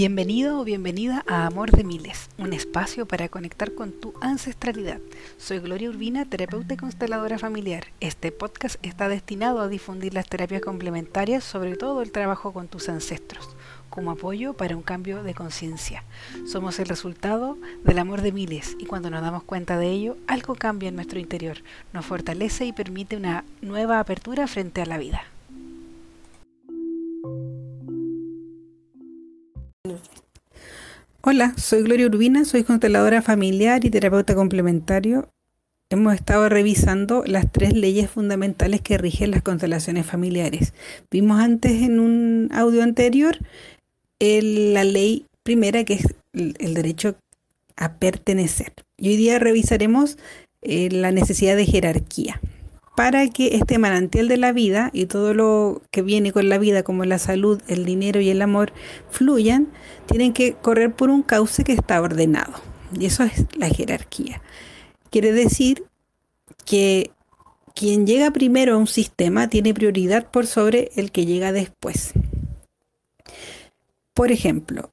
Bienvenido o bienvenida a Amor de Miles, un espacio para conectar con tu ancestralidad. Soy Gloria Urbina, terapeuta y consteladora familiar. Este podcast está destinado a difundir las terapias complementarias, sobre todo el trabajo con tus ancestros, como apoyo para un cambio de conciencia. Somos el resultado del amor de miles y cuando nos damos cuenta de ello, algo cambia en nuestro interior, nos fortalece y permite una nueva apertura frente a la vida. Hola, soy Gloria Urbina, soy consteladora familiar y terapeuta complementario. Hemos estado revisando las tres leyes fundamentales que rigen las constelaciones familiares. Vimos antes en un audio anterior la ley primera, que es el, derecho a pertenecer. Y hoy día revisaremos eh, la necesidad de jerarquía para que este manantial de la vida y todo lo que viene con la vida, como la salud, el dinero y el amor, fluyan, tienen que correr por un cauce que está ordenado. Y eso es la jerarquía. Quiere decir que quien llega primero a un sistema tiene prioridad por sobre el que llega después. Por ejemplo,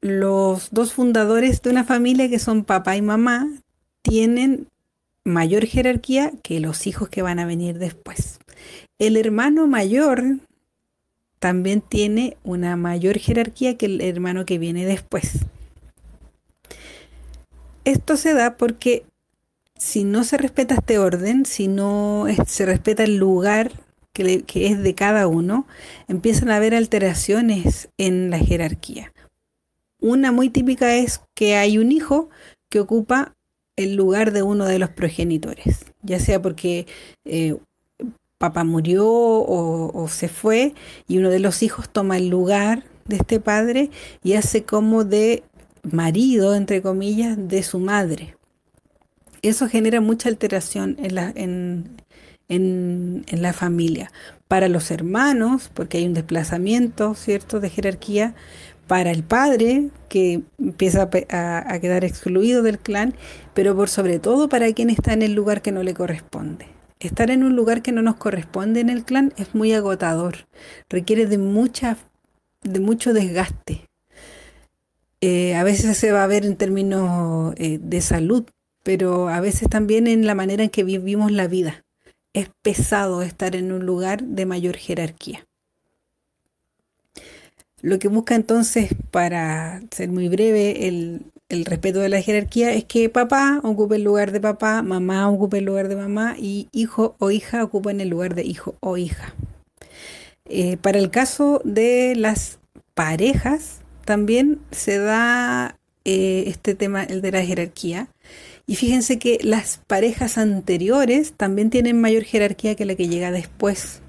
los dos fundadores de una familia que son papá y mamá tienen mayor jerarquía que los hijos que van a venir después. El hermano mayor también tiene una mayor jerarquía que el hermano que viene después. Esto se da porque si no se respeta este orden, si no se respeta el lugar que, es de cada uno, empiezan a haber alteraciones en la jerarquía. Una muy típica es que hay un hijo que ocupa el lugar de uno de los progenitores, ya sea porque eh, papá murió o, se fue y uno de los hijos toma el lugar de este padre y hace como de marido, entre comillas, de su madre. Eso genera mucha alteración en la, en, en, en la familia. Para los hermanos, porque hay un desplazamiento, ¿cierto?, de jerarquía, para el padre, que empieza a, quedar excluido del clan, pero por sobre todo para quien está en el lugar que no le corresponde. Estar en un lugar que no nos corresponde en el clan es muy agotador, requiere de, mucha, de mucho desgaste. Eh, a veces se va a ver en términos eh, de salud, pero a veces también en la manera en que vivimos la vida. Es pesado estar en un lugar de mayor jerarquía. Lo que busca entonces, para ser muy breve, el, respeto de la jerarquía es que papá ocupe el lugar de papá, mamá ocupe el lugar de mamá y hijo o hija ocupen el lugar de hijo o hija. Eh, para el caso de las parejas, también se da eh, este tema, el de la jerarquía. Y fíjense que las parejas anteriores también tienen mayor jerarquía que la que llega después.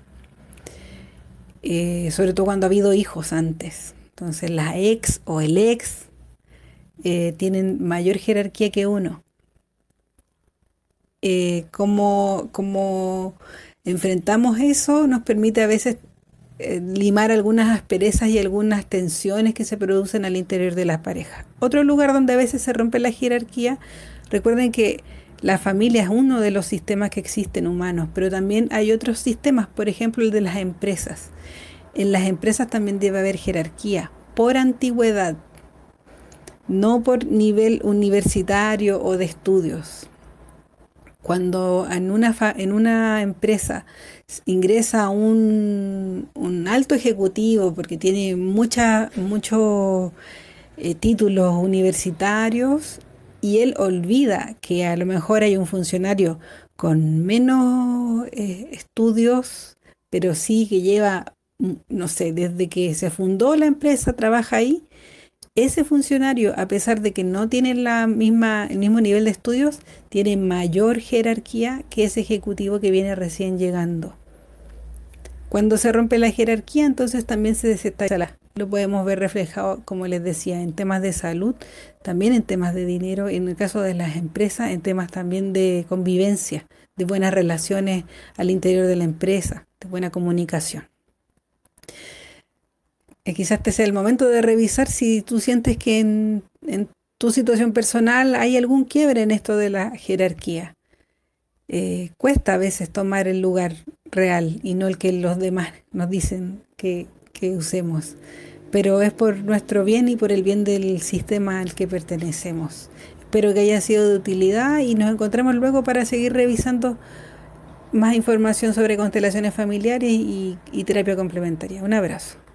Eh, sobre todo cuando ha habido hijos antes. Entonces la ex o el ex eh, tienen mayor jerarquía que uno. Eh, como, como enfrentamos eso nos permite a veces limar algunas asperezas y algunas tensiones que se producen al interior de las parejas. Otro lugar donde a veces se rompe la jerarquía, recuerden que la familia es uno de los sistemas que existen humanos, pero también hay otros sistemas, por ejemplo el de las empresas. En las empresas también debe haber jerarquía por antigüedad, no por nivel universitario o de estudios. Cuando en una, en una empresa ingresa un, un alto ejecutivo porque tiene muchos eh, títulos universitarios, y él olvida que a lo mejor hay un funcionario con menos eh, estudios, pero sí que lleva, mm, no sé, desde que se fundó la empresa, trabaja ahí, ese funcionario, a pesar de que no tiene la misma, el mismo nivel de estudios, tiene mayor jerarquía que ese ejecutivo que viene recién llegando. Cuando se rompe la jerarquía, entonces también se desestabiliza. Lo podemos ver reflejado, como les decía, en temas de salud, también en temas de dinero, en el caso de las empresas, en temas también de convivencia, de buenas relaciones al interior de la empresa, de buena comunicación. Y quizás este sea el momento de revisar si tú sientes que en, tu situación personal hay algún quiebre en esto de la jerarquía. Eh, cuesta a veces tomar el lugar real y no el que los demás nos dicen que, usemos. pero es por nuestro bien y por el bien del sistema al que pertenecemos. Espero que haya sido de utilidad y nos encontramos luego para seguir revisando más información sobre constelaciones familiares y, y terapia complementaria. Un abrazo.